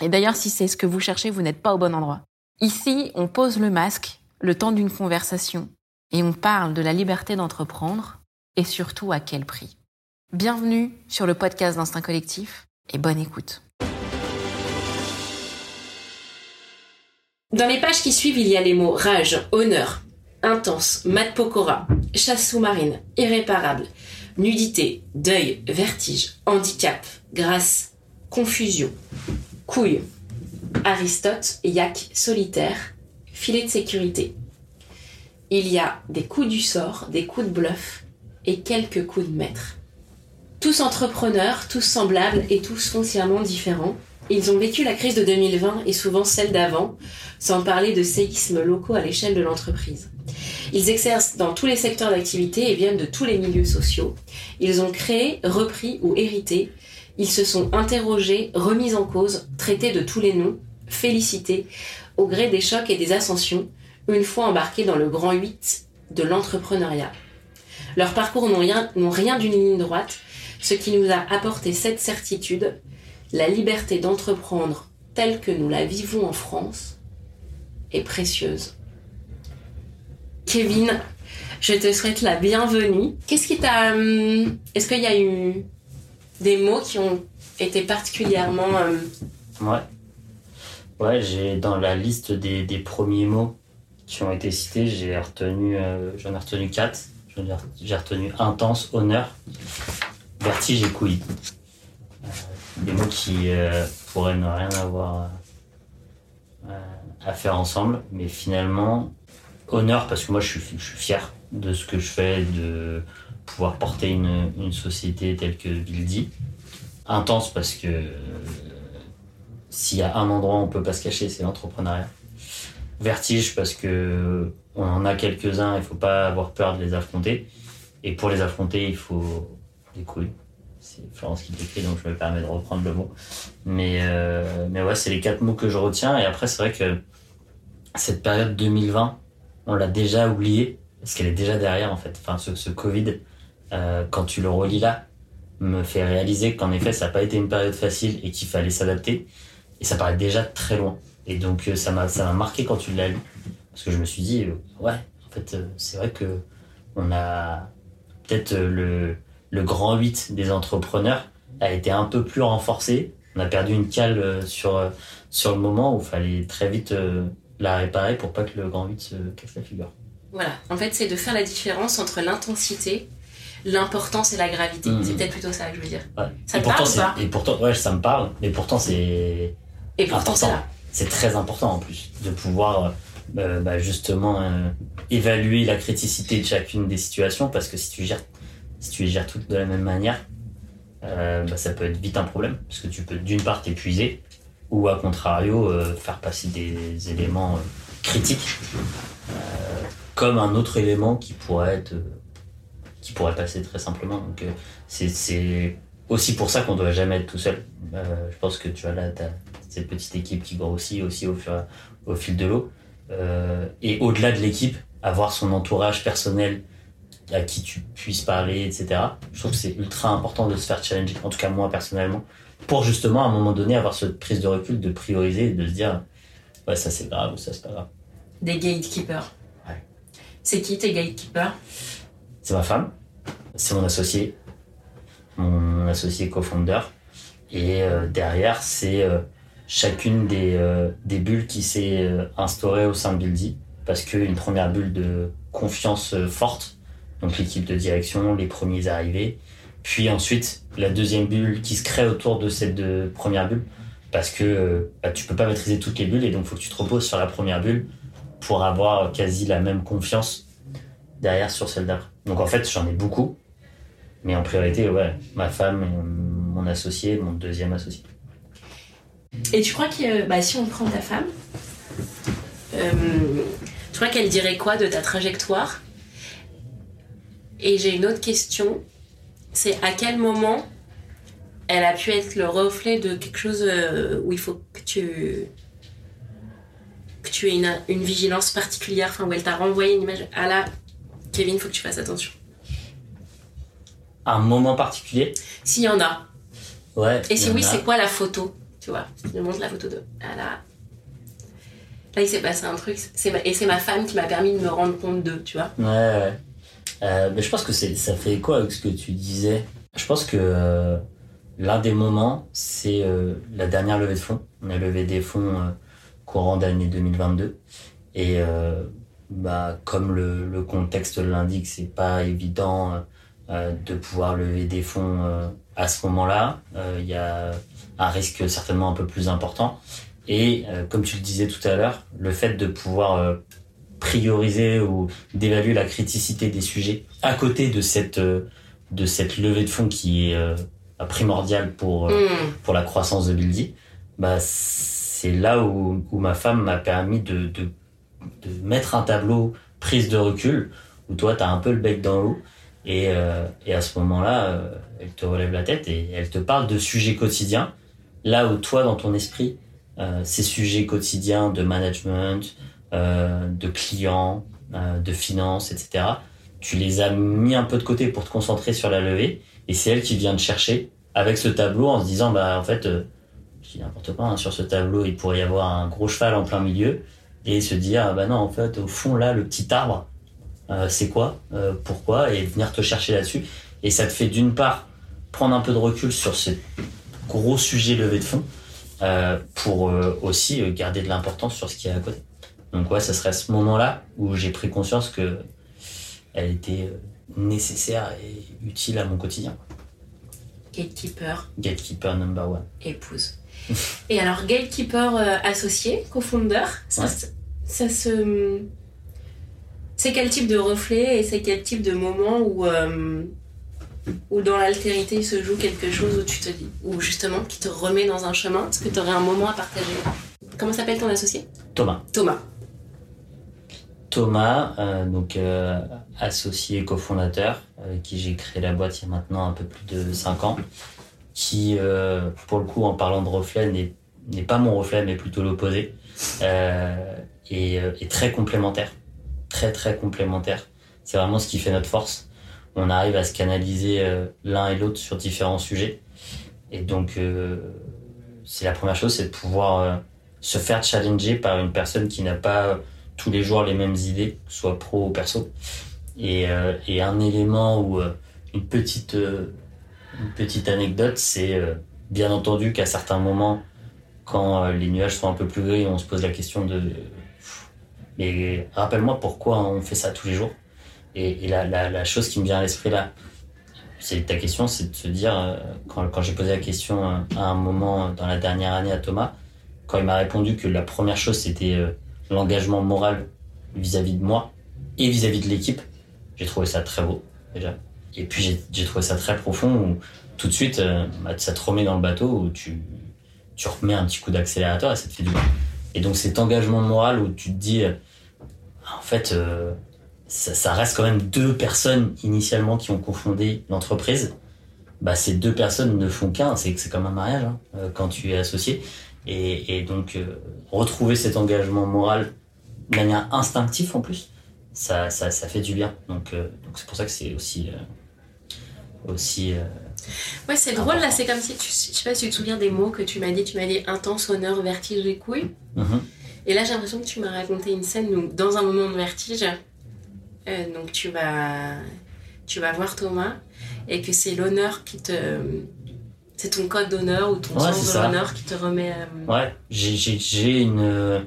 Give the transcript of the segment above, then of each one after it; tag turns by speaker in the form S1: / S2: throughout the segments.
S1: Et d'ailleurs, si c'est ce que vous cherchez, vous n'êtes pas au bon endroit. Ici, on pose le masque le temps d'une conversation et on parle de la liberté d'entreprendre et surtout à quel prix. Bienvenue sur le podcast d'Instinct Collectif et bonne écoute. Dans les pages qui suivent, il y a les mots rage, honneur, intense, mat pokora, chasse sous-marine, irréparable, nudité, deuil, vertige, handicap, grâce, confusion, couille, Aristote, yak, solitaire, filet de sécurité. Il y a des coups du sort, des coups de bluff et quelques coups de maître. Tous entrepreneurs, tous semblables et tous foncièrement différents, ils ont vécu la crise de 2020 et souvent celle d'avant, sans parler de séismes locaux à l'échelle de l'entreprise. Ils exercent dans tous les secteurs d'activité et viennent de tous les milieux sociaux. Ils ont créé, repris ou hérité. Ils se sont interrogés, remis en cause, traités de tous les noms, félicités, au gré des chocs et des ascensions, une fois embarqués dans le grand 8 de l'entrepreneuriat. Leurs parcours n'ont rien, rien d'une ligne droite, ce qui nous a apporté cette certitude, la liberté d'entreprendre telle que nous la vivons en France est précieuse. Kevin, je te souhaite la bienvenue. Qu'est-ce qui t'a... Hum, est-ce qu'il y a eu des mots qui ont été particulièrement... Hum,
S2: ouais. Ouais, j'ai dans la liste des, premiers mots qui ont été cités, j'ai retenu, euh, j'en ai retenu quatre. J'ai retenu intense, honneur, vertige et couille. Euh, des mots qui euh, pourraient ne rien avoir à faire ensemble, mais finalement, honneur parce que moi je suis, fier de ce que je fais, de pouvoir porter une, société telle que Bildi. Intense parce que s'il y a un endroit où on peut pas se cacher, c'est l'entrepreneuriat. Vertige parce que on en a quelques-uns, il faut pas avoir peur de les affronter. Et pour les affronter, il faut des couilles. C'est Florence qui l'écrit, donc je me permets de reprendre le mot. Mais, euh, mais ouais, c'est les quatre mots que je retiens. Et après, c'est vrai que cette période 2020, on l'a déjà oublié, parce qu'elle est déjà derrière, en fait. Enfin, ce, Covid, euh, quand tu le relis là, me fait réaliser qu'en effet, ça n'a pas été une période facile et qu'il fallait s'adapter. Et ça paraît déjà très loin. Et donc euh, ça m'a marqué quand tu l'as lu parce que je me suis dit euh, ouais en fait c'est vrai que on a peut-être le le grand 8 des entrepreneurs a été un peu plus renforcé. On a perdu une cale sur sur le moment où il fallait très vite la réparer pour pas que le grand 8 se casse la figure.
S1: Voilà, en fait c'est de faire la différence entre l'intensité l'importance et la gravité. Mmh. C'est peut-être plutôt ça que je veux dire. Ça
S2: et
S1: te parle
S2: pas Et pourtant, ouais, ça me parle. Mais pourtant, c'est
S1: et pourtant, c'est
S2: C'est très important en plus de pouvoir euh, bah, justement euh, évaluer la criticité de chacune des situations parce que si tu gères, si tu les gères toutes de la même manière, euh, bah, ça peut être vite un problème parce que tu peux d'une part t'épuiser ou à contrario faire passer des éléments critiques comme un autre élément qui pourrait être qui pourrait passer très simplement. Donc c'est aussi pour ça qu'on doit jamais être tout seul. je pense que tu as là, cette petite équipe qui grossit aussi au, fur, au fil de l'eau. Euh, et au-delà de l'équipe, avoir son entourage personnel à qui tu puisses parler, etc. Je trouve que c'est ultra important de se faire challenger, en tout cas moi personnellement, pour justement à un moment donné avoir cette prise de recul, de prioriser de se dire ouais ça c'est grave ou ça c'est pas grave.
S1: Des gatekeepers. C'est qui tes gatekeepers
S2: C'est ma femme, c'est mon associé, mon associé co-founder. Et euh, derrière, c'est euh, chacune des, euh, des bulles qui s'est instaurée au sein de Buildy. Parce qu'une première bulle de confiance forte, donc l'équipe de direction, les premiers arrivés. Puis ensuite, la deuxième bulle qui se crée autour de cette première bulle. Parce que bah, tu peux pas maîtriser toutes les bulles et donc faut que tu te reposes sur la première bulle pour avoir quasi la même confiance derrière sur celle d'après. Donc en fait, j'en ai beaucoup. Mais en priorité, ouais, ma femme, mon associé, mon deuxième associé.
S1: Et tu crois que bah, si on prend ta femme, euh, tu crois qu'elle dirait quoi de ta trajectoire? Et j'ai une autre question, c'est à quel moment elle a pu être le reflet de quelque chose euh, où il faut que tu tu aies une, une vigilance particulière, enfin où elle t'a renvoyé une image. Ah là, Kevin, faut que tu fasses attention.
S2: Un moment particulier?
S1: S'il y en a.
S2: Ouais.
S1: Et si oui,
S2: a.
S1: c'est quoi la photo? Tu vois, je montre la photo de. Ah là. Là, il s'est passé un truc. ma- Et c'est ma femme qui m'a permis de me rendre compte d'eux, tu vois.
S2: Ouais, ouais. Euh, mais je pense que ça fait écho avec ce que tu disais. Je pense que euh, l'un des moments, c'est euh, la dernière levée de fonds. On a levé des fonds courant d'année 2022. Et euh, bah, comme le, le contexte l'indique, c'est pas évident euh, de pouvoir lever des fonds euh, à ce moment-là. Il y a un risque certainement un peu plus important. Et comme tu le disais tout à l'heure, le fait de pouvoir prioriser ou d'évaluer la criticité des sujets à côté de cette de cette levée de fonds qui est primordiale pour
S1: Hmm.
S2: pour la croissance de Buildy, bah c'est là où, ma femme m'a permis de, mettre un tableau prise de recul où toi t'as un peu le bec dans l'eau et euh, à ce moment-là euh, elle te relève la tête et elle te parle de sujets quotidiens là où toi dans ton esprit euh, ces sujets quotidiens de management de clients, de finances, etc. Tu les as mis un peu de côté pour te concentrer sur la levée, et c'est elle qui vient te chercher avec ce tableau en se disant, bah en fait, dis n'importe quoi, hein, sur ce tableau, il pourrait y avoir un gros cheval en plein milieu, et se dire, ah bah non, en fait, au fond là, le petit arbre, euh, c'est quoi, euh, pourquoi, et venir te chercher là-dessus, et ça te fait d'une part prendre un peu de recul sur ce gros sujet levé de fond, euh, pour aussi garder de l'importance sur ce qui est à côté. Donc ouais, ça serait à ce moment-là où j'ai pris conscience que elle était nécessaire et utile à mon quotidien.
S1: Gatekeeper,
S2: Gatekeeper number one.
S1: épouse. Et alors, gatekeeper euh, associé, co-founder, ça,
S2: Ouais.
S1: se- ça se. C'est quel type de reflet et c'est quel type de moment où, euh, où dans l'altérité il se joue quelque chose où tu te dis, ou justement qui te remet dans un chemin? Est-ce que tu aurais un moment à partager? Comment s'appelle ton associé?
S2: Thomas.
S1: Thomas.
S2: Thomas, euh, donc euh, associé cofondateur, avec qui j'ai créé la boîte il y a maintenant un peu plus de 5 ans, qui, euh, pour le coup, en parlant de reflet, n'est pas mon reflet, mais plutôt l'opposé, euh, et euh, est très complémentaire, très très complémentaire. C'est vraiment ce qui fait notre force. On arrive à se canaliser euh, l'un et l'autre sur différents sujets, et donc euh, c'est la première chose, c'est de pouvoir euh, se faire challenger par une personne qui n'a pas tous les jours les mêmes idées, soit pro ou perso. Et, euh, et un élément ou euh, une petite euh, une petite anecdote, c'est euh, bien entendu qu'à certains moments, quand euh, les nuages sont un peu plus gris, on se pose la question de mais rappelle-moi pourquoi on fait ça tous les jours. Et, la, chose qui me vient à l'esprit là, c'est ta question, c'est de se dire euh, quand, j'ai posé la question euh, à un moment dans la dernière année à Thomas, quand il m'a répondu que la première chose c'était euh, l'engagement moral vis-à-vis de moi et vis-à-vis de l'équipe. J'ai trouvé ça très beau, déjà. Et puis j'ai- trouvé ça très profond où tout de suite, euh, bah, ça te remet dans le bateau où tu, tu remets un petit coup d'accélérateur et ça te fait du bien. Et donc cet engagement moral où tu te dis, euh, en fait, euh, ça, reste quand même deux personnes initialement qui ont confondé l'entreprise. Bah, ces deux personnes ne font qu'un, c'est comme un mariage hein, quand tu es associé. Et, donc, retrouver cet engagement moral de manière instinctive en plus, ça, ça, ça fait du bien. Donc, donc c'est pour ça que c'est aussi. Euh, aussi
S1: Ouais, c'est drôle là, c'est comme si tu. Je sais pas si tu te souviens des mots que tu m'as dit. Tu m'as dit intense, honneur, vertige et couilles.
S2: mhm.
S1: Et là, j'ai l'impression que tu m'as raconté une scène où, dans un moment de vertige, euh, donc tu vas, tu vas voir Thomas et que c'est l'honneur qui te. C'est ton code d'honneur ou ton
S2: Ouais,
S1: sens de l'honneur qui te remet. euh,
S2: Ouais, j'ai- une,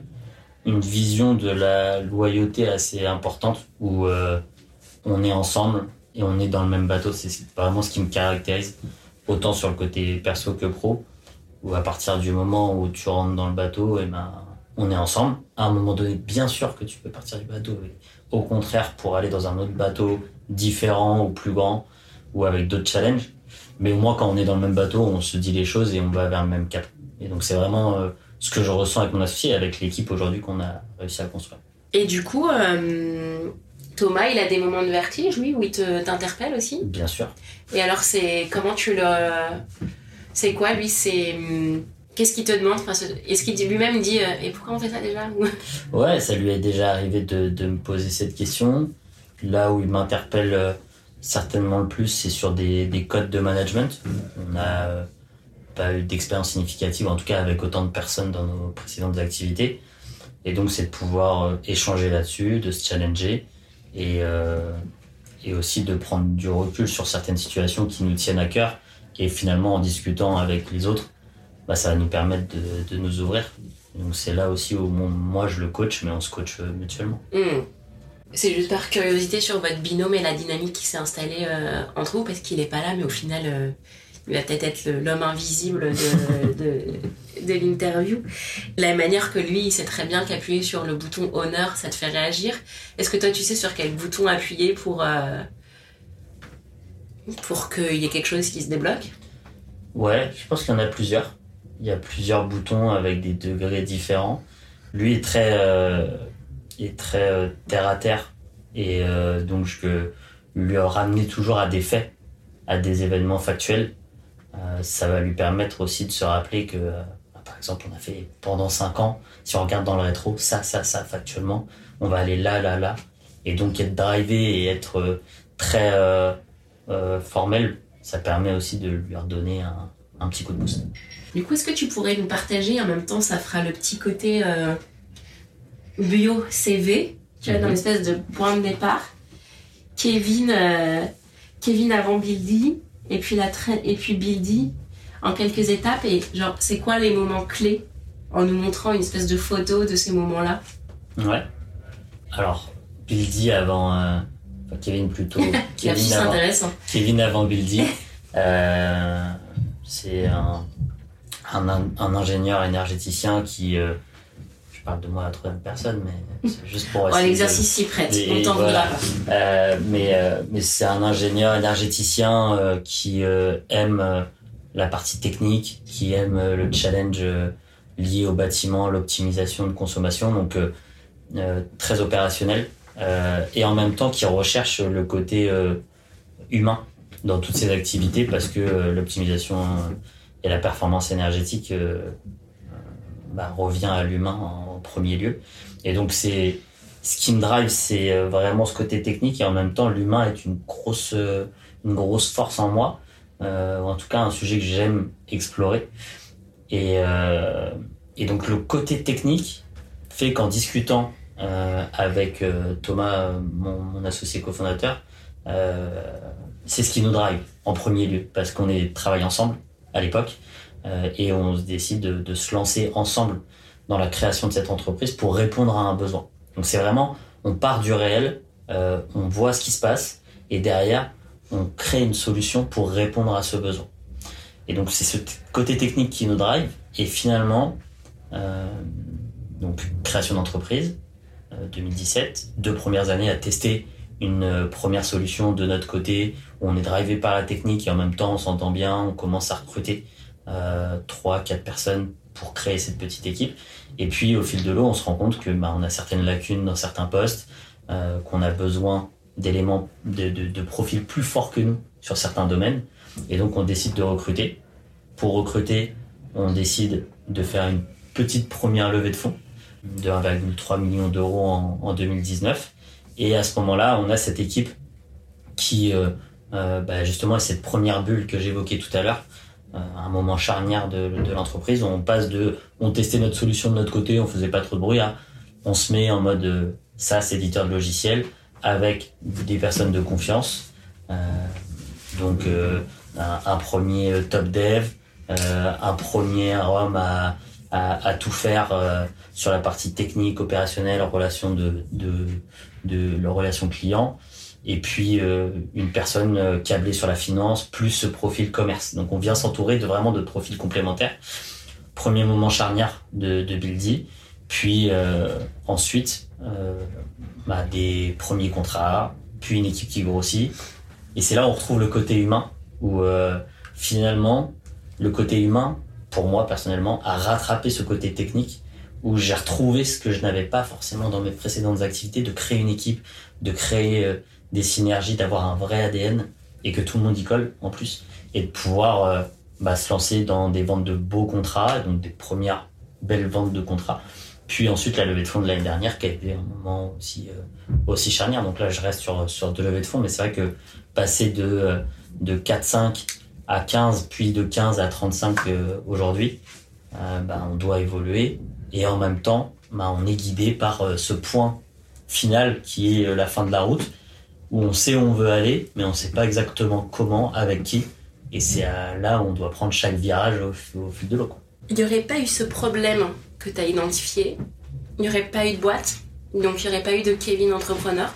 S2: une vision de la loyauté assez importante où euh, on est ensemble et on est dans le même bateau. C'est vraiment ce qui me caractérise, autant sur le côté perso que pro, où à partir du moment où tu rentres dans le bateau, et ben, on est ensemble. À un moment donné, bien sûr que tu peux partir du bateau. Au contraire, pour aller dans un autre bateau différent ou plus grand, ou avec d'autres challenges. Mais au moins, quand on est dans le même bateau, on se dit les choses et on va vers le même cap. Et donc c'est vraiment euh, ce que je ressens avec mon associé avec l'équipe aujourd'hui qu'on a réussi à construire.
S1: Et du coup, euh, Thomas, il a des moments de vertige, oui, où il te- t'interpelle aussi.
S2: Bien sûr.
S1: Et alors, c'est comment tu le. C'est quoi, lui C'est. Qu'est-ce qu'il te demande? Enfin, Est-ce qu'il lui-même dit euh, Et pourquoi on fait ça déjà? Ou-
S2: Ouais, ça lui est déjà arrivé de, de me poser cette question. Là où il m'interpelle euh, certainement le plus, c'est sur des, des codes de management. On n'a euh, pas eu d'expérience significative, en tout cas avec autant de personnes dans nos précédentes activités. Et donc, c'est de pouvoir échanger là-dessus, de se challenger et, euh, et aussi de prendre du recul sur certaines situations qui nous tiennent à cœur. Et finalement, en discutant avec les autres, bah, ça va nous permettre de, de nous ouvrir. Donc c'est là aussi où moi je le coach, mais on se coach euh, mutuellement.
S1: Hum. C'est juste par curiosité sur votre binôme et la dynamique qui s'est installée euh, entre vous, parce qu'il est pas là, mais au final, il va peut-être être l'homme invisible de, de, l'interview. La manière que lui, il sait très bien qu'appuyer sur le bouton honneur, ça te fait réagir. Est-ce que toi, tu sais sur quel bouton appuyer pour, euh, pour qu'il y ait quelque chose qui se débloque?
S2: Ouais, je pense qu'il y en a plusieurs. Il y a plusieurs boutons avec des degrés différents. Lui est très, euh, est très euh, terre à terre et donc je peux lui ramener toujours à des faits, à des événements factuels. Euh, ça va lui permettre aussi de se rappeler que, euh, par exemple, on a fait pendant 5 ans, si on regarde dans le rétro, ça, ça, ça, factuellement, on va aller là, là, là. Et donc être drivé et être euh, très formel, ça permet aussi de lui redonner un, un petit coup de boost.
S1: Du coup, est-ce que tu pourrais nous partager, en même temps, ça fera le petit côté bio CV, tu vois, dans
S2: Mhm.
S1: l'espèce de point de départ. Kevin, Kevin avant Bildy, et puis, la tra- et puis Bildy en quelques étapes. Et genre, c'est quoi les moments clés en nous montrant une espèce de photo de ces moments-là?
S2: Ouais. Alors, Bildy avant. euh, enfin, Kevin plutôt. Kevin avant,
S1: intéressant.
S2: Kevin avant Bildy. Euh, c'est un, un, un ingénieur énergéticien qui. euh, parle de moi à la troisième personne, mais c'est juste pour
S1: Oh, l'exercice s'y prête, on t'en
S2: voilà. Euh, mais euh, mais c'est un ingénieur énergéticien euh, qui aime la partie technique, qui aime le challenge lié au bâtiment, l'optimisation de consommation, donc très opérationnel, et en même temps qui recherche le côté humain dans toutes ses activités parce que l'optimisation et la performance énergétique bah, revient à l'humain en premier lieu. Et donc c'est ce qui me drive, c'est euh, vraiment ce côté technique et en même temps l'humain est une grosse, euh, une grosse force en moi. Euh, en tout cas, un sujet que j'aime explorer. Et, et donc le côté technique fait qu'en discutant avec Thomas, mon, associé cofondateur, c'est ce qui nous drive en premier lieu parce qu'on travaille ensemble à l'époque et on décide de, de se lancer ensemble dans la création de cette entreprise pour répondre à un besoin. Donc c'est vraiment, on part du réel, euh, on voit ce qui se passe et derrière, on crée une solution pour répondre à ce besoin. Et donc c'est ce côté technique qui nous drive et finalement, euh, donc création d'entreprise, euh, 2017, deux premières années à tester une euh, première solution de notre côté où on est drivé par la technique et en même temps on s'entend bien, on commence à recruter euh, trois, quatre personnes pour créer cette petite équipe. Et puis au fil de l'eau, on se rend compte que bah, on a certaines lacunes dans certains postes, euh, qu'on a besoin d'éléments, de, de, profils plus forts que nous sur certains domaines. Et donc on décide de recruter. Pour recruter, on décide de faire une petite première levée de fonds de 1,3 million d'euros en, en 2019. Et à ce moment-là, on a cette équipe qui, euh, euh, bah, justement, cette première bulle que j'évoquais tout à l'heure, un moment charnière de, l'entreprise. On passe de, on testait notre solution de notre côté, on faisait pas trop de bruit, à on se met en mode euh, SaaS éditeur de logiciels avec des personnes de confiance. Euh, donc euh, un, premier euh, top dev, euh, un premier homme à, à, tout faire euh, sur la partie technique, opérationnelle, relation de, de, de, de relation client et puis euh, une personne euh, câblée sur la finance, plus ce profil commerce. Donc on vient s'entourer de vraiment de profils complémentaires. Premier moment charnière de, de Buildy, puis euh, ensuite bah, des premiers contrats, puis une équipe qui grossit. Et c'est là où on retrouve le côté humain, où finalement le côté humain, pour moi personnellement, à rattraper ce côté technique où j'ai retrouvé ce que je n'avais pas forcément dans mes précédentes activités, de créer une équipe, de créer euh, des synergies, d'avoir un vrai ADN et que tout le monde y colle en plus, et de pouvoir euh, bah, se lancer dans des ventes de beaux contrats, donc des premières belles ventes de contrats. Puis ensuite la levée de fonds de l'année dernière qui a été un moment aussi, euh, aussi charnière. Donc là je reste sur, sur de levée de fonds, mais c'est vrai que passer de, de 4-5 à 15, puis de 15 à 35 aujourd'hui, bah, on doit évoluer et en même temps, bah, on est guidé par euh, ce point final qui est euh, la fin de la route, où on sait où on veut aller, mais on ne sait pas exactement comment, avec qui. Et c'est là où on doit prendre chaque virage au, fil de l'eau.
S1: Il n'y aurait pas eu ce problème que tu as identifié, il n'y aurait pas eu de boîte, donc il n'y aurait pas eu de Kevin entrepreneur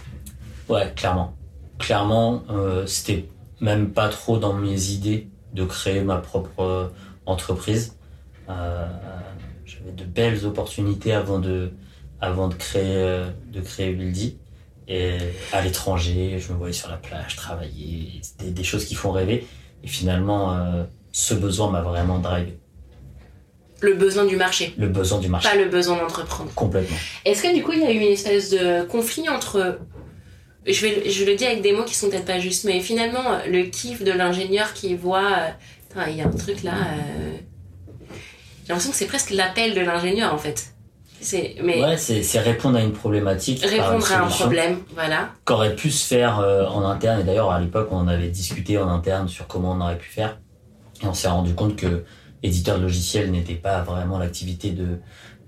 S2: Ouais, clairement. Clairement, euh, c'était même pas trop dans mes idées de créer ma propre entreprise. Euh, j'avais de belles opportunités avant de, avant de créer, euh, de créer Wildy. Et à l'étranger, je me voyais sur la plage travailler. C'était des choses qui font rêver. Et finalement, euh, ce besoin m'a vraiment drivé.
S1: Le besoin du marché.
S2: Le besoin du marché.
S1: Pas le besoin d'entreprendre.
S2: Complètement.
S1: Est-ce que du coup, il y a eu une espèce de conflit entre. Je, vais, je le dis avec des mots qui sont peut-être pas justes, mais finalement, le kiff de l'ingénieur qui voit. Euh, il y a un truc là. J'ai l'impression que c'est presque l'appel de l'ingénieur en fait.
S2: C'est, mais ouais, c'est, répondre à une problématique.
S1: Répondre à un problème, voilà.
S2: Qu'aurait pu se faire euh, en interne. Et d'ailleurs, à l'époque, on avait discuté en interne sur comment on aurait pu faire. Et on s'est rendu compte que éditeur de logiciel n'était pas vraiment l'activité de,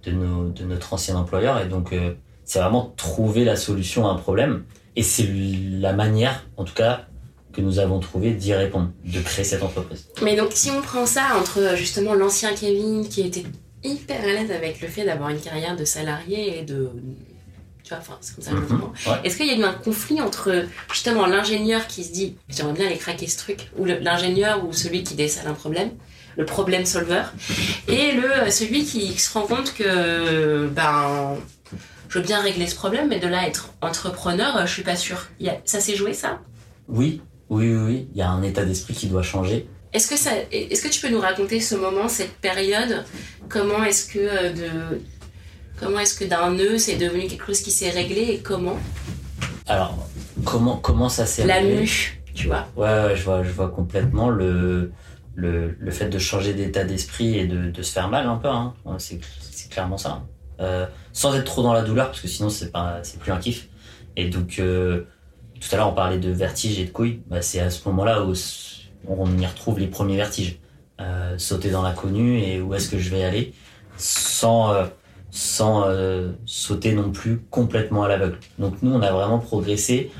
S2: de, nos, de notre ancien employeur. Et donc, euh, c'est vraiment trouver la solution à un problème. Et c'est la manière, en tout cas, que nous avons trouvé d'y répondre, de créer cette entreprise.
S1: Mais donc si on prend ça entre justement l'ancien Kevin qui était hyper à l'aise avec le fait d'avoir une carrière de salarié et de tu vois, enfin, c'est comme ça mm Est-ce qu'il y a eu un conflit entre justement l'ingénieur qui se dit j'aimerais bien aller craquer ce truc, ou l'ingénieur ou celui qui décèle un problème, le problème solver, et le celui qui se rend compte que ben je veux bien régler ce problème, mais de là être entrepreneur, je suis pas sûre. Ça s'est joué ça?
S2: Oui, oui, oui, oui, il y a un état d'esprit qui doit changer.
S1: Est-ce que, ça, est-ce que tu peux nous raconter ce moment, cette période? Comment est-ce que euh, de, comment est-ce que d'un nœud c'est devenu quelque chose qui s'est réglé et comment?
S2: Alors comment comment ça s'est
S1: La mue, tu vois
S2: ouais, je vois je vois complètement le le, le fait de changer d'état d'esprit et de, de, se faire mal un peu. Hein. C'est, c'est clairement ça. Euh, sans être trop dans la douleur parce que sinon c'est pas c'est plus un kiff. Et donc euh, tout à l'heure, on parlait de vertige et de couilles. Bah, c'est à ce moment-là où on y retrouve les premiers vertiges. Euh, sauter dans l'inconnu et où est-ce que je vais aller sans, euh, sans euh, sauter non plus complètement à l'aveugle. Donc nous, on a vraiment progressé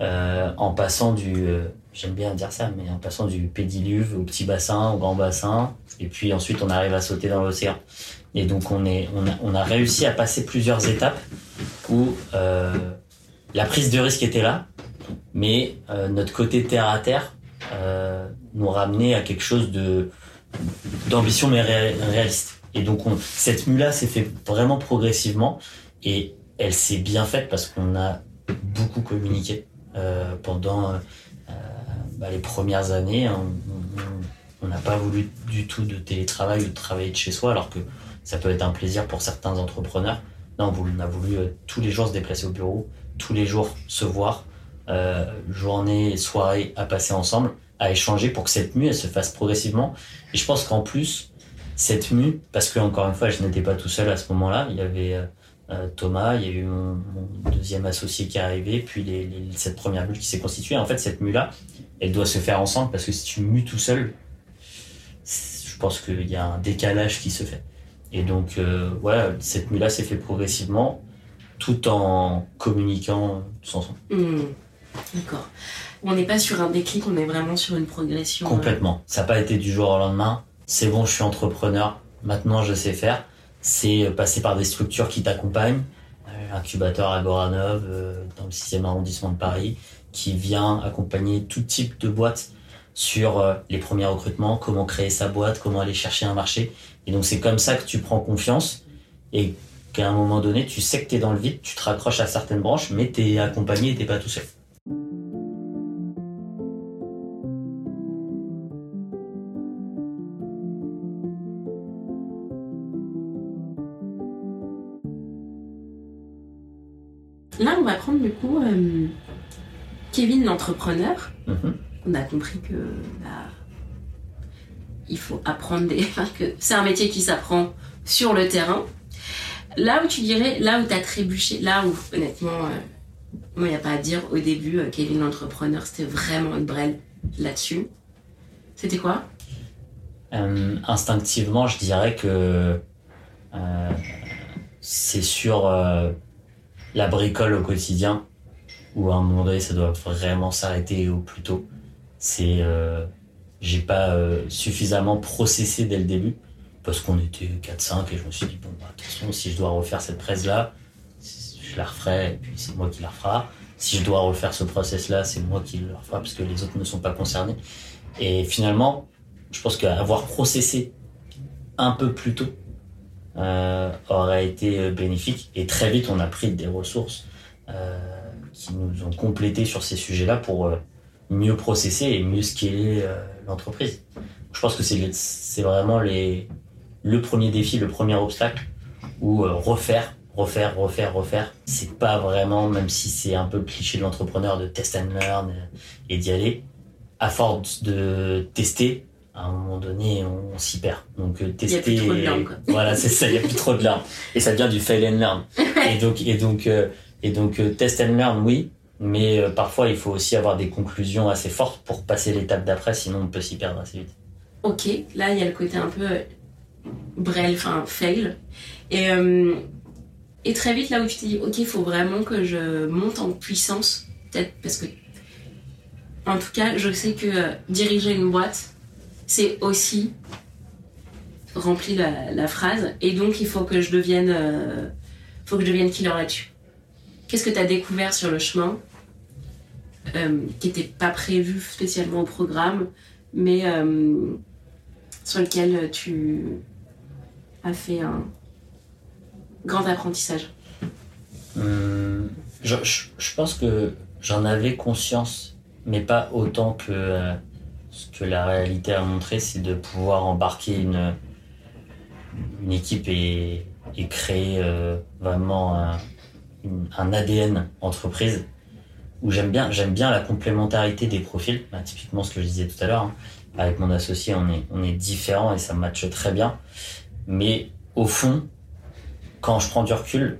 S2: en passant du, j'aime bien dire ça, mais en passant du pédiluve au petit bassin, au grand bassin, et puis ensuite on arrive à sauter dans l'océan. Et donc on, est, on, a, réussi à passer plusieurs étapes où la prise de risque était là, mais notre côté terre à terre euh, nous ramenait à quelque chose de d'ambition mais réaliste. Et donc cette mue-là s'est fait vraiment progressivement et elle s'est bien faite parce qu'on a beaucoup communiqué euh, pendant bah, les premières années. On n'a pas voulu du tout de télétravail ou de travailler de chez soi alors que ça peut être un plaisir pour certains entrepreneurs. Non, on a voulu tous les jours se déplacer au bureau, tous les jours se voir, euh, journée, soirée à passer ensemble, à échanger pour que cette mue elle se fasse progressivement. Et je pense qu'en plus, cette mue, parce que encore une fois, je n'étais pas tout seul à ce moment-là, il y avait euh, euh, Thomas, il y a eu mon, deuxième associé qui est arrivé, puis cette première bulle qui s'est constituée. En fait, cette mue-là, elle doit se faire ensemble parce que si tu mues tout seul, je pense qu'il y a un décalage qui se fait. Et donc, voilà, cette mue-là s'est fait progressivement tout en communiquant tous ensemble.
S1: Hmm. D'accord. On n'est pas sur un déclic, on est vraiment sur une progression.
S2: Euh. Complètement. Ça n'a pas été du jour au lendemain. C'est bon, je suis entrepreneur. Maintenant, je sais faire. C'est euh, passer par des structures qui t'accompagnent. Euh, incubateur Agoranov dans le 6e arrondissement de Paris qui vient accompagner tout type de boîtes sur les premiers recrutements, comment créer sa boîte, comment aller chercher un marché. Et donc c'est comme ça que tu prends confiance et qu'à un moment donné, tu sais que tu es dans le vide, tu te raccroches à certaines branches, mais tu es accompagné et tu pas tout seul.
S1: Va prendre du coup euh, Kevin l'entrepreneur.
S2: Mhm.
S1: On a compris que bah, il faut apprendre des. Enfin, que c'est un métier qui s'apprend sur le terrain. Là où tu dirais, là où tu as trébuché, là où honnêtement, euh, il n'y a pas à dire, au début, euh, Kevin l'entrepreneur, c'était vraiment une brêle là-dessus. C'était quoi?
S2: Instinctivement, je dirais que c'est sur la bricole au quotidien où à un moment donné ça doit vraiment s'arrêter au plus tôt. C'est euh, j'ai pas euh, suffisamment processé dès le début parce qu'on était 4-5 et je me suis dit bon bah, si je dois refaire cette presse là je la referai et puis c'est moi qui la refera. Si je dois refaire ce process là c'est moi qui le refera parce que les autres ne sont pas concernés. Et finalement je pense qu'avoir processé un peu plus tôt euh, aurait été euh, bénéfique. Et très vite, on a pris des ressources euh, qui nous ont complété sur ces sujets-là pour mieux processer et mieux scaler l'entreprise. Je pense que c'est vraiment les, le premier défi, le premier obstacle où refaire, refaire, refaire, refaire, c'est pas vraiment, même si c'est un peu le cliché de l'entrepreneur de test and learn et d'y aller, à force de tester, à un moment donné, on, s'y perd. Donc euh,
S1: Il y a
S2: tester,
S1: plus trop de larmes, quoi.
S2: voilà, c'est ça, il y a plus trop de larmes et ça devient du fail and learn. et donc et donc euh, et donc euh, test and learn, oui, mais euh, parfois il faut aussi avoir des conclusions assez fortes pour passer l'étape d'après, sinon on peut s'y perdre assez vite.
S1: Ok, là il y a le côté un peu brel, enfin fail. Et, et très vite, là où tu t'es dit, ok, il faut vraiment que je monte en puissance, peut-être parce que, en tout cas, je sais que euh, diriger une boîte, c'est aussi remplir la, phrase, et donc il faut que je devienne, euh, faut que je killer là-dessus. Qu'est-ce que tu as découvert sur le chemin euh, qui n'était pas prévu spécialement au programme, mais euh, sur lequel tu as fait un grand apprentissage?
S2: Je, pense que j'en avais conscience, mais pas autant que ce que la réalité a montré, c'est de pouvoir embarquer une, équipe et, créer euh, vraiment un, ADN entreprise où j'aime bien, j'aime bien la complémentarité des profils. Bah, typiquement ce que je disais tout à l'heure. hein. Avec mon associé, on est, on est différents et ça matche très bien. Mais au fond, quand je prends du recul,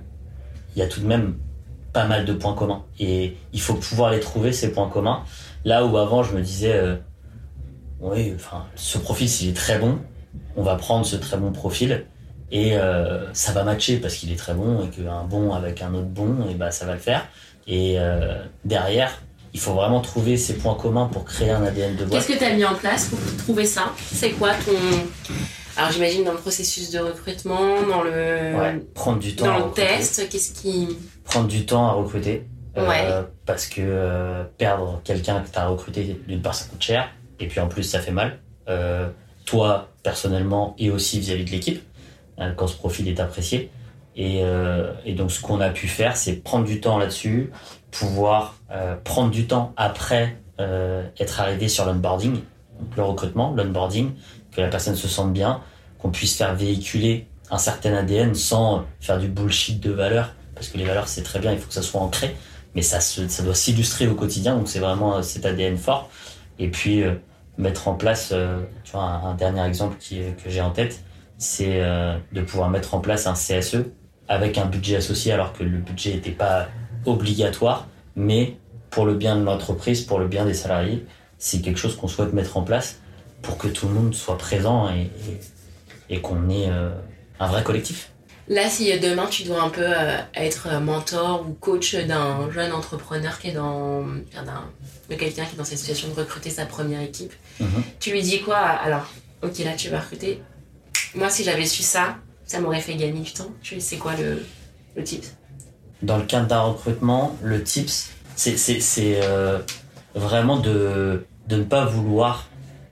S2: il y a tout de même pas mal de points communs. Et il faut pouvoir les trouver, ces points communs. Là où avant, je me disais, euh, oui, enfin, ce profil, s'il est très bon, on va prendre ce très bon profil et euh, ça va matcher parce qu'il est très bon et qu'un bon avec un autre bon, et bah, ça va le faire. Et euh, derrière, il faut vraiment trouver ces points communs pour créer un ADN de boîte.
S1: Qu'est-ce que tu as mis en place pour trouver ça? C'est quoi ton. Alors j'imagine dans le processus de recrutement, dans le,
S2: Ouais, prendre du temps. à
S1: dans le
S2: recruter.
S1: test, qu'est-ce qui.
S2: prendre du temps à recruter. euh,
S1: Ouais.
S2: parce que euh, perdre quelqu'un que tu as recruté d'une part ça coûte cher et puis en plus ça fait mal. Euh, toi personnellement et aussi vis-à-vis de l'équipe euh, quand ce profil est apprécié. Et, euh, et donc ce qu'on a pu faire c'est prendre du temps là-dessus, pouvoir euh, prendre du temps après être arrivé sur l'onboarding, le recrutement, l'onboarding, que la personne se sente bien, qu'on puisse faire véhiculer un certain ADN sans faire du bullshit de valeurs parce que les valeurs c'est très bien, il faut que ça soit ancré, mais ça, se, ça doit s'illustrer au quotidien, donc c'est vraiment cet ADN fort. Et puis mettre en place, euh, tu vois, un, dernier exemple que j'ai en tête, c'est euh, de pouvoir mettre en place un CSE avec un budget associé, alors que le budget n'était pas obligatoire, mais pour le bien de l'entreprise, pour le bien des salariés, c'est quelque chose qu'on souhaite mettre en place pour que tout le monde soit présent et qu'on ait euh, un vrai collectif.
S1: Là, si euh, demain tu dois un peu euh, être euh, mentor ou coach d'un jeune entrepreneur qui est dans. de quelqu'un qui est dans cette situation de recruter sa première équipe,
S2: Mhm.
S1: tu lui dis quoi? Alors, ok, là tu vas recruter. Moi, si j'avais su ça, ça m'aurait fait gagner du temps. Tu sais quoi le, le tip
S2: Dans le cadre d'un recrutement, le tips, c'est c'est- c'est, euh, vraiment de, de ne pas vouloir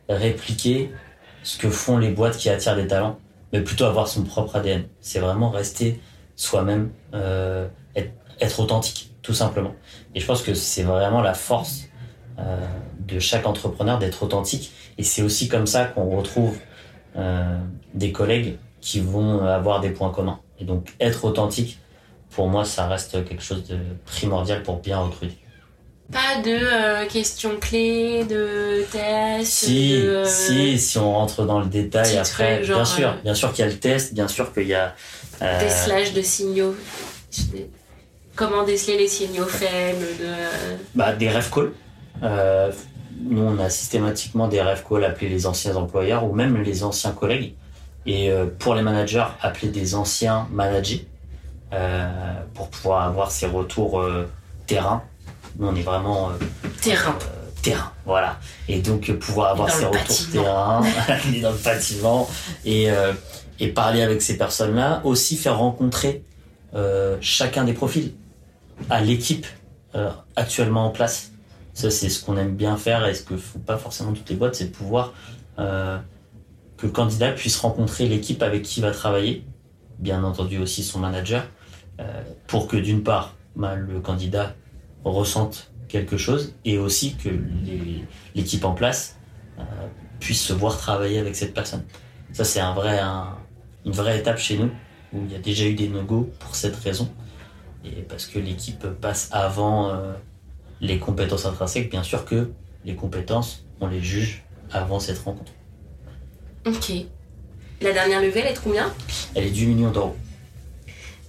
S2: répliquer ce que font les boîtes qui attirent des talents, mais plutôt avoir son propre ADN. C'est vraiment rester soi-même, euh, être, être authentique, tout simplement. Et je pense que c'est vraiment la force euh, de chaque entrepreneur d'être authentique. Et c'est aussi comme ça qu'on retrouve euh, des collègues qui vont avoir des points communs. Et donc être authentique pour moi, ça reste quelque chose de primordial pour bien recruter.
S1: Pas de euh, questions clés, de tests.
S2: Si,
S1: de, euh,
S2: si, si on rentre dans le détail après,
S1: genre,
S2: bien sûr,
S1: euh,
S2: bien sûr qu'il y a le test, bien sûr qu'il y a. euh,
S1: Décelage de signaux. Comment déceler les signaux faibles de...
S2: bah, des rêves calls. Nous, on a systématiquement des rêves calls appelés les anciens employeurs ou même les anciens collègues. Et pour les managers, appeler des anciens managers euh, pour pouvoir avoir ces retours euh, terrain. Nous, on est vraiment euh,
S1: terrain.
S2: euh, terrain, voilà. Et donc euh, pouvoir avoir ces retours terrain, aller dans le bâtiment et, et parler avec ces personnes-là, aussi faire rencontrer chacun des profils à l'équipe actuellement en place. Ça, c'est ce qu'on aime bien faire et ce que font pas forcément toutes les boîtes, c'est pouvoir euh, que le candidat puisse rencontrer l'équipe avec qui il va travailler, bien entendu aussi son manager, euh, pour que d'une part, bah, le candidat ressente quelque chose et aussi que l'équipe en place euh, puisse se voir travailler avec cette personne. Ça, c'est un vrai, un- une vraie étape chez nous où il y a déjà eu des no-go pour cette raison et parce que l'équipe passe avant euh, les compétences intrinsèques. Bien sûr que les compétences, on les juge avant cette rencontre.
S1: Ok. La dernière levée, elle est de combien?
S2: Elle est du million d'euros.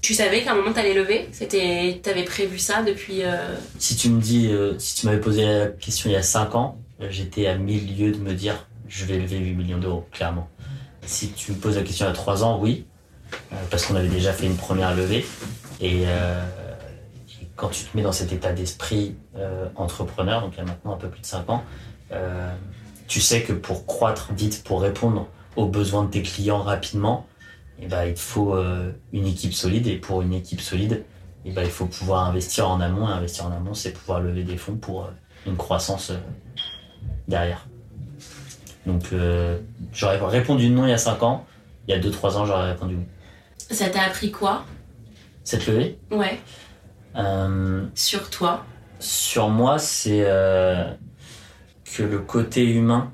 S1: Tu savais qu'à un moment t'allais lever? C'était, T'avais prévu ça depuis... euh,
S2: Si tu me dis, euh, si tu m'avais posé la question il y a 5 ans, euh, j'étais à mille lieues de me dire je vais lever 8 millions d'euros, clairement. Si tu me poses la question il y a 3 ans, oui, parce qu'on avait déjà fait une première levée. Et, et quand tu te mets dans cet état d'esprit entrepreneur, donc il y a maintenant un peu plus de 5 ans, tu sais que pour croître vite, pour répondre aux besoins de tes clients rapidement, eh ben, il faut euh, une équipe solide. Et pour une équipe solide, eh ben, il faut pouvoir investir en amont. Et investir en amont, c'est pouvoir lever des fonds pour euh, une croissance euh, derrière. Donc, j'aurais répondu non il y a 5 ans. Il y a 2-3 ans, j'aurais répondu oui.
S1: Ça t'a appris quoi?
S2: Cette levée,
S1: Ouais. Sur toi?
S2: sur moi, c'est que le côté humain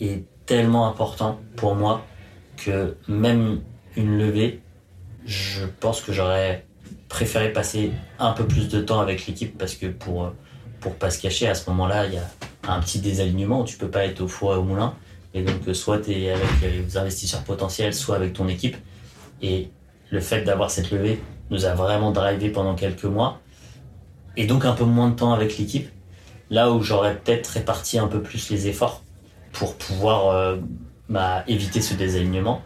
S2: est tellement important pour moi que même une levée, je pense que j'aurais préféré passer un peu plus de temps avec l'équipe parce que pour, pour pas se cacher, à ce moment-là, il y a un petit désalignement où tu peux pas être au four et au moulin. Et donc, euh, soit tu es avec les investisseurs potentiels, soit avec ton équipe. Et le fait d'avoir cette levée nous a vraiment drivé pendant quelques mois. Et donc un peu moins de temps avec l'équipe. Là où j'aurais peut-être réparti un peu plus les efforts pour pouvoir euh, bah, éviter ce désalignement.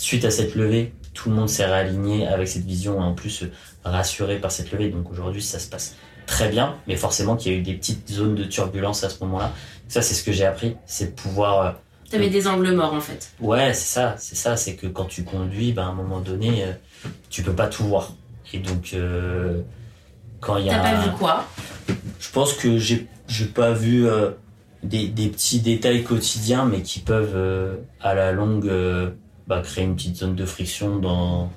S2: Suite à cette levée, tout le monde s'est réaligné avec cette vision et en plus euh, rassuré par cette levée. Donc aujourd'hui, ça se passe très bien, mais forcément qu'il y a eu des petites zones de turbulence à ce moment-là. Ça, c'est ce que j'ai appris, c'est de pouvoir euh,
S1: T'avais des angles morts en fait.
S2: Ouais, c'est ça, c'est ça, c'est que quand tu conduis, ben, à un moment donné, euh, tu peux pas tout voir. Et donc, euh, quand il y a.
S1: T'as pas vu quoi?
S2: Je pense que j'ai j'ai pas vu euh, des, des petits détails quotidiens, mais qui peuvent, euh, à la longue, créer une petite zone de friction dans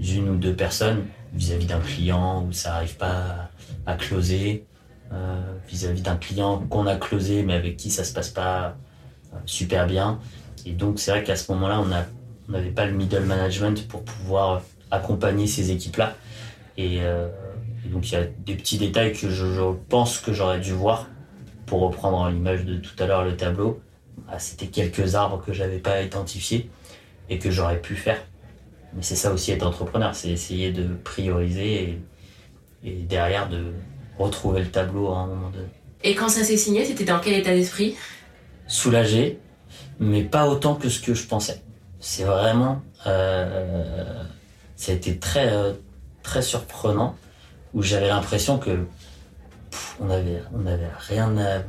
S2: une ou deux personnes vis-à-vis d'un client où ça arrive pas à, closer, euh, vis-à-vis d'un client qu'on a closé, mais avec qui ça se passe pas euh, super bien. Et donc, c'est vrai qu'à ce moment-là, on n'avait pas le middle management pour pouvoir accompagner ces équipes-là. Et, euh, donc, il y a des petits détails que je, je pense que j'aurais dû voir pour reprendre l'image de tout à l'heure, le tableau. Ah, C'était quelques arbres que j'avais pas identifiés et que j'aurais pu faire. Mais c'est ça aussi être entrepreneur, c'est essayer de prioriser et, et derrière de retrouver le tableau à un moment donné.
S1: Et quand ça s'est signé, c'était dans quel état d'esprit?
S2: Soulagé, mais pas autant que ce que je pensais. C'est vraiment, euh, ça a été très, euh, très surprenant, où j'avais l'impression que pff, on avait, on avait rien, à-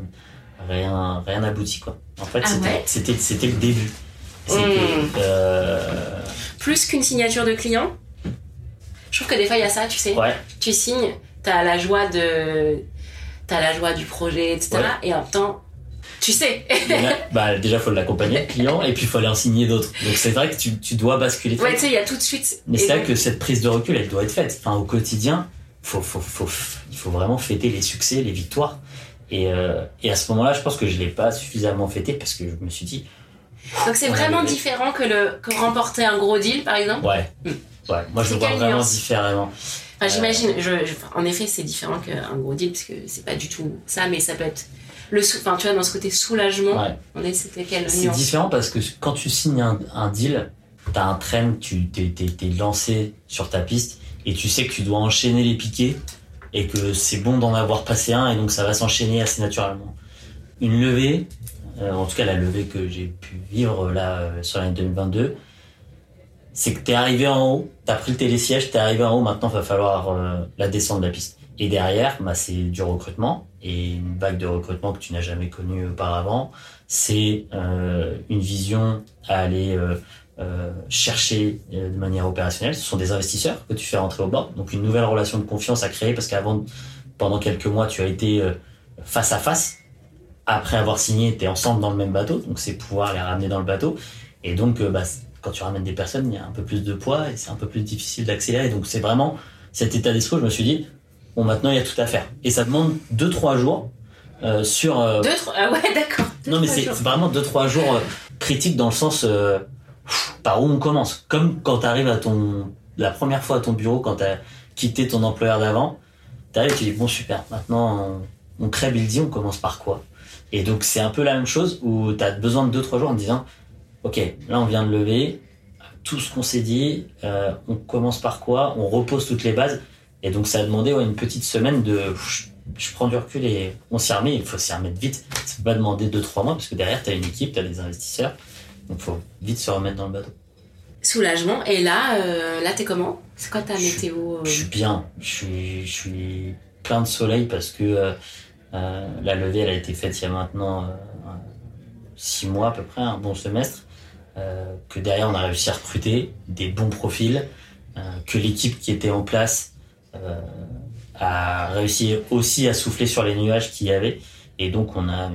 S2: rien, rien abouti quoi. En fait,
S1: Ah
S2: c'était,
S1: ouais?
S2: c'était, c'était le début.
S1: Mm.
S2: que, euh,
S1: Plus qu'une signature de client Je trouve que des fois il y a ça, tu sais.
S2: ouais,
S1: Tu signes, t'as la joie de. T'as la joie du projet, etc.
S2: Ouais.
S1: Et en même temps, tu sais.
S2: déjà, bah, déjà faut l'accompagner le client et puis il faut aller en signer d'autres. Donc c'est vrai que tu, tu dois basculer.
S1: ouais, tu sais, il y a tout de suite.
S2: Mais c'est là
S1: donc-
S2: que cette prise de recul, elle doit être faite. Enfin, au quotidien, faut, faut, faut, il faut vraiment fêter les succès, les victoires. Et, euh, et à ce moment-là, je pense que je l'ai pas suffisamment fêté parce que je me suis dit,
S1: Donc c'est vraiment différent que, le, que remporter un gros deal, par exemple.
S2: ouais,
S1: Mm.
S2: ouais, moi je le vois vraiment
S1: nuance
S2: différemment.
S1: Enfin, J'imagine, je, je- en effet, c'est différent qu'un gros deal, parce que c'est pas du tout ça, mais ça peut être le sou- enfin, tu vois, dans ce côté soulagement,
S2: Ouais.
S1: on est, c'était quelle
S2: C'est différent parce que quand tu signes un, un deal, t'as un train, tu t'es, t'es- t'es lancé sur ta piste et tu sais que tu dois enchaîner les piquets et que c'est bon d'en avoir passé un et donc ça va s'enchaîner assez naturellement. Une levée, euh, en tout cas la levée que j'ai pu vivre là euh, sur l'année 2022, c'est que t'es arrivé en haut, t'as pris le télésiège, t'es arrivé en haut, maintenant il va falloir euh, la descendre de la piste. Et derrière, bah, c'est du recrutement et une vague de recrutement que tu n'as jamais connue auparavant c'est euh, une vision à aller euh, euh, chercher euh, de manière opérationnelle. Ce sont des investisseurs que tu fais rentrer au bord. Donc une nouvelle relation de confiance à créer parce qu'avant, pendant quelques mois, tu as été euh, face à face. Après avoir signé, tu es ensemble dans le même bateau. Donc c'est pouvoir les ramener dans le bateau. Et donc, euh, bah, quand tu ramènes des personnes, il y a un peu plus de poids et c'est un peu plus difficile d'accélérer. Donc c'est vraiment cet état d'esprit je me suis dit, bon, maintenant, il y a tout à faire. Et ça demande 2-3 jours euh, sur... euh,
S1: Deux, trois, ah ouais, d'accord.
S2: Non, mais c'est vraiment 2-3 jours euh, critiques dans le sens par où on commence. Comme quand tu arrives à ton la première fois à ton bureau, quand tu as quitté ton employeur d'avant, tu arrives tu dis bon super, maintenant on, on crée Buildy, on commence par quoi? Et donc c'est un peu la même chose où tu as besoin de 2-3 jours en te disant ok, là on vient de lever, tout ce qu'on s'est dit, euh, on commence par quoi On repose toutes les bases. Et donc ça a demandé ouais, une petite semaine de je prends du recul et on s'y remet, il faut s'y remettre vite. Ça peut pas demander 2-3 mois parce que derrière, tu as une équipe, tu as des investisseurs. Donc faut vite se remettre dans le bateau.
S1: Soulagement. Et là, euh, là, t'es comment? C'est quoi ta météo euh,
S2: Je suis bien, je suis, je suis plein de soleil parce que euh, la levée, elle a été faite il y a maintenant 6 mois à peu près, un bon semestre. euh, que derrière, on a réussi à recruter des bons profils, euh, que l'équipe qui était en place euh, a réussi aussi à souffler sur les nuages qu'il y avait. Et donc, on a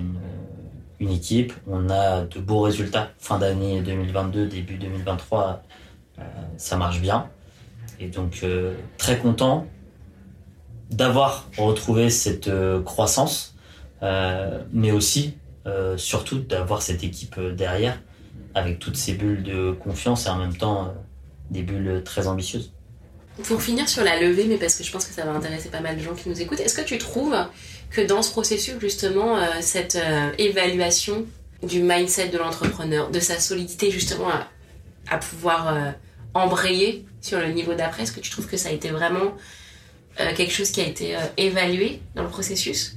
S2: une, équipe, on a de beaux résultats. Fin d'année 2022, début 2023, euh, ça marche bien. Et donc, euh, très content d'avoir retrouvé cette euh, croissance, euh, mais aussi, euh, surtout, d'avoir cette équipe derrière, avec toutes ces bulles de confiance et en même temps, des bulles très ambitieuses.
S1: Pour finir sur la levée, mais parce que je pense que ça va intéresser pas mal de gens qui nous écoutent, est-ce que tu trouves que dans ce processus, justement, cette évaluation du mindset de l'entrepreneur, de sa solidité, justement, à, pouvoir embrayer sur le niveau d'après, est-ce que tu trouves que ça a été vraiment euh, quelque chose qui a été euh, évalué dans le processus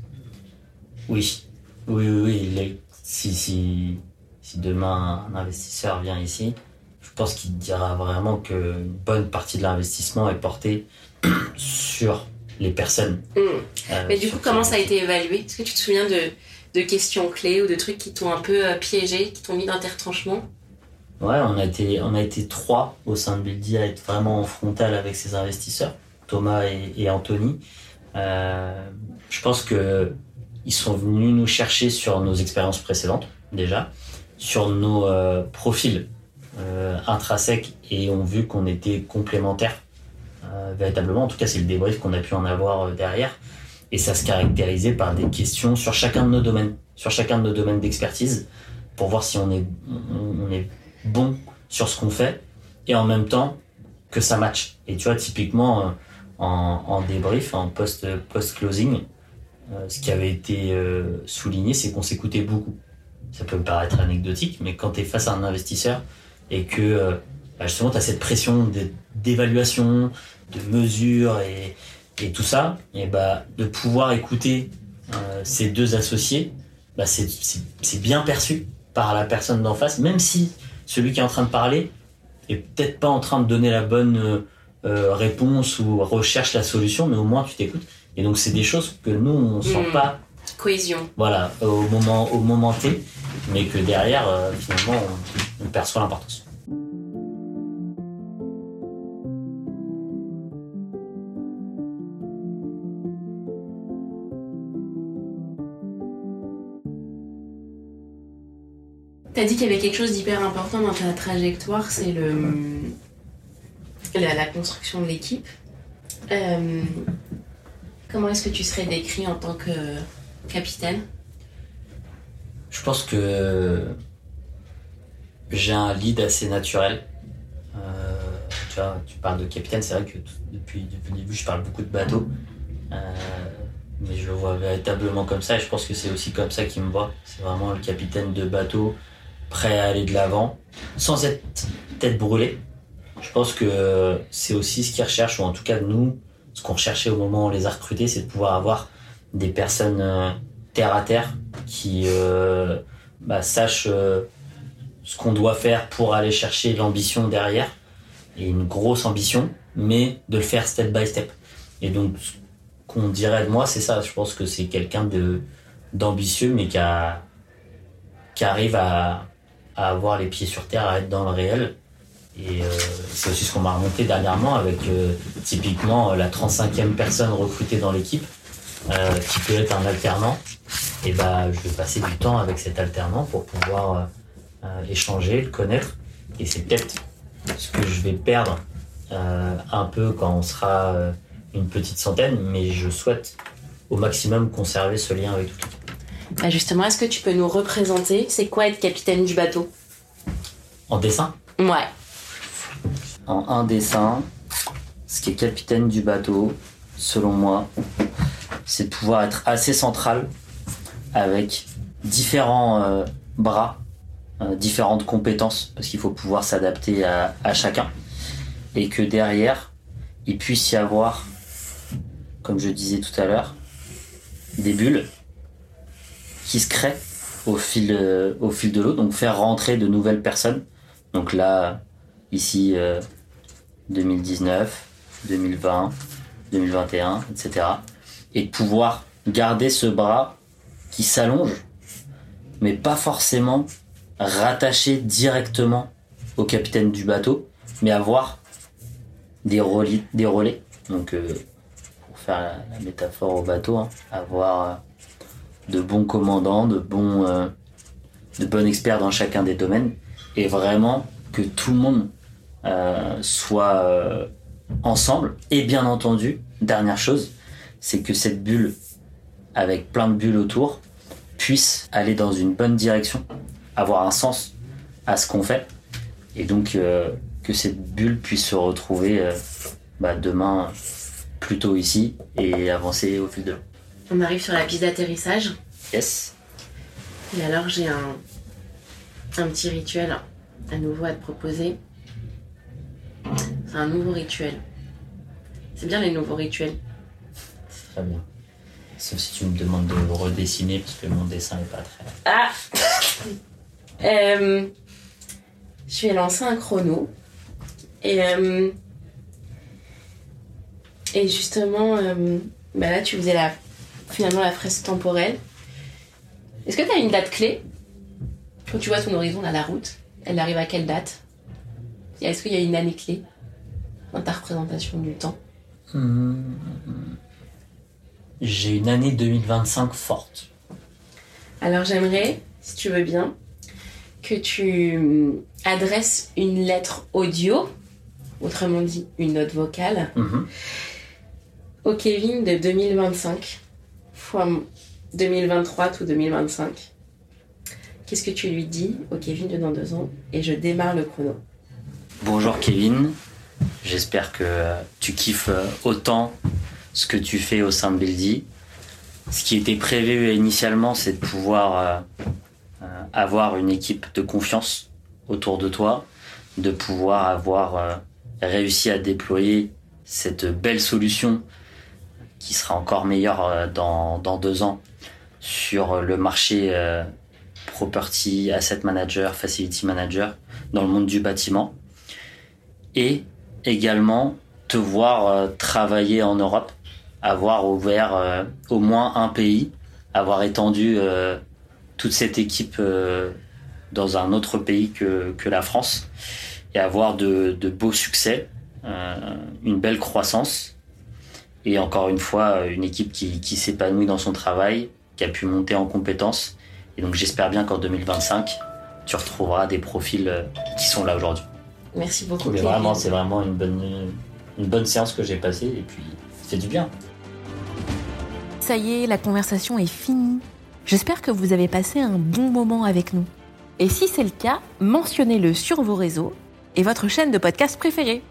S2: Oui, oui, oui, oui. si, si, si demain un investisseur vient ici, je pense qu'il dira vraiment qu'une bonne partie de l'investissement est portée sur les personnes.
S1: Hmm.
S2: euh,
S1: Mais du coup, comment ça a été évalué? Est-ce que tu te souviens de, de questions clés ou de trucs qui t'ont un peu piégé, qui t'ont mis dans tes retranchements?
S2: Ouais, on a été, on a été trois au sein de Buildy à être vraiment en frontal avec ces investisseurs, Thomas et, Anthony. Euh, je pense que ils sont venus nous chercher sur nos expériences précédentes déjà, sur nos euh, profils euh, intrinsèques et ont vu qu'on était complémentaires euh, véritablement. En tout cas, c'est le débrief qu'on a pu en avoir derrière. Et ça se caractérisait par des questions sur chacun de nos domaines, sur chacun de nos domaines d'expertise, pour voir si on est, on, est bon sur ce qu'on fait et en même temps que ça match. Et tu vois, typiquement, en, débrief, en post- post-closing, euh, ce qui avait été euh, souligné, c'est qu'on s'écoutait beaucoup. Ça peut paraître anecdotique, mais quand tu es face à un investisseur et que euh, bah, justement tu as cette pression d'é- d'évaluation, de mesure et, tout ça, et bah, de pouvoir écouter ces deux associés, bah, c'est bien perçu par la personne d'en face, même si celui qui est en train de parler est peut-être pas en train de donner la bonne euh, réponse ou recherche la solution, mais au moins tu t'écoutes. Et donc c'est des choses que nous on sent
S1: Mm.
S2: pas,
S1: Cohésion.
S2: voilà, au moment au moment T, mais que derrière euh, finalement on, on perçoit l'importance.
S1: T'as dit qu'il y avait quelque chose d'hyper important dans ta trajectoire, c'est le la, construction de l'équipe. Euh, comment est-ce que tu serais décrit en tant que capitaine?
S2: Je pense que j'ai un lead assez naturel. Euh, tu parles de capitaine, c'est vrai que depuis, depuis le début, je parle beaucoup de bateau. Euh, mais je le vois véritablement comme ça et je pense que c'est aussi comme ça qu'il me voit. C'est vraiment le capitaine de bateau, prêt à aller de l'avant, sans être tête brûlée. Je pense que c'est aussi ce qu'ils recherchent, ou en tout cas nous, ce qu'on recherchait au moment où on les a recrutés, c'est de pouvoir avoir des personnes euh, terre à terre qui euh, bah, sachent euh, ce qu'on doit faire pour aller chercher l'ambition derrière et une grosse ambition, mais de le faire step by step. Et donc, ce qu'on dirait de moi, c'est ça. Je pense que c'est quelqu'un d'ambitieux, mais qui, arrive à avoir les pieds sur terre, à être dans le réel. Et euh, c'est aussi ce qu'on m'a remonté dernièrement avec euh, typiquement euh, la 35e personne recrutée dans l'équipe, euh, qui peut être un alternant. Et bah, je vais passer du temps avec cet alternant pour pouvoir échanger, le connaître. Et c'est peut-être ce que je vais perdre un peu quand on sera une petite centaine, mais je souhaite au maximum conserver ce lien avec toute l'équipe.
S1: Bah justement, est-ce que tu peux nous représenter C'est quoi être capitaine du bateau?
S2: En dessin?
S1: Ouais.
S2: En un dessin, ce qui est capitaine du bateau, selon moi, c'est de pouvoir être assez central avec différents euh, bras, euh, différentes compétences, parce qu'il faut pouvoir s'adapter à, chacun. Et que derrière, il puisse y avoir, comme je disais tout à l'heure, des bulles qui se créent au fil, euh, au fil de l'eau, donc faire rentrer de nouvelles personnes. Donc là, ici, 2019, 2020, 2021, etc. Et de pouvoir garder ce bras qui s'allonge, mais pas forcément rattaché directement au capitaine du bateau, mais avoir des relais. Des relais. Donc, euh, pour faire la, métaphore au bateau, hein, avoir euh, de bons commandants, de bons, euh, de bons experts dans chacun des domaines, et vraiment que tout le monde euh, soit euh, ensemble. Et bien entendu, dernière chose, c'est que cette bulle, avec plein de bulles autour, puisse aller dans une bonne direction, avoir un sens à ce qu'on fait, et donc euh, que cette bulle puisse se retrouver euh, bah, demain plutôt ici et avancer au fil de l'eau.
S1: On arrive sur la piste d'atterrissage.
S2: Yes.
S1: Et alors, j'ai un, un petit rituel à nouveau à te proposer. C'est un nouveau rituel. C'est bien les nouveaux rituels.
S2: Très bien. Sauf si tu me demandes de le redessiner parce que mon dessin n'est pas très.
S1: Ah Euh, Je vais lancer un chrono. Et, euh, et justement, euh, bah là, tu faisais la, finalement la fresque temporelle. Est-ce que tu as une date clé? Quand tu vois ton horizon, là, la route, elle arrive à quelle date? Est-ce qu'il y a une année clé dans ta représentation du temps
S2: J'ai une année 2025 forte.
S1: Alors j'aimerais, si tu veux bien, que tu adresses une lettre audio, autrement dit une note vocale,
S2: Mhm.
S1: au Kevin de 2025 fois 2023 tout 2025. Qu'est-ce que tu lui dis au Kevin de dans deux ans? Et je démarre le chrono.
S2: Bonjour Kevin, j'espère que tu kiffes autant ce que tu fais au sein de Buildy. Ce qui était prévu initialement, c'est de pouvoir euh, euh, avoir une équipe de confiance autour de toi, de pouvoir avoir euh, réussi à déployer cette belle solution qui sera encore meilleure euh, dans, dans deux ans sur le marché euh, property, asset manager, facility manager dans le monde du bâtiment et également te voir euh, travailler en Europe, avoir ouvert euh, au moins un pays, avoir étendu euh, toute cette équipe dans un autre pays que, la France et avoir de, beaux succès, une belle croissance et encore une fois une équipe qui, s'épanouit dans son travail, qui a pu monter en compétences et donc j'espère bien qu'en 2025 tu retrouveras des profils qui sont là aujourd'hui.
S1: Merci beaucoup.
S2: Mais vraiment, c'est vraiment une bonne, une bonne séance que j'ai passée et puis fait du bien.
S3: Ça y est, la conversation est finie. J'espère que vous avez passé un bon moment avec nous. Et si c'est le cas, mentionnez-le sur vos réseaux et votre chaîne de podcast préférée.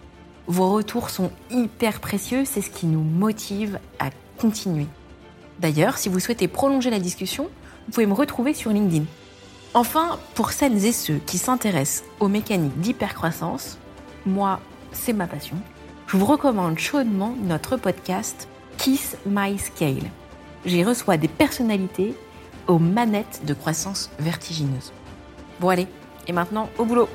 S1: Vos retours sont hyper précieux, c'est ce qui nous motive à continuer. D'ailleurs, si vous souhaitez prolonger la discussion, vous pouvez me retrouver sur LinkedIn. Enfin, pour celles et ceux qui s'intéressent aux mécaniques d'hypercroissance, moi, c'est ma passion, je vous recommande chaudement notre podcast Kiss My Scale. J'y reçois des personnalités aux manettes de croissance vertigineuse. Bon allez, et maintenant au boulot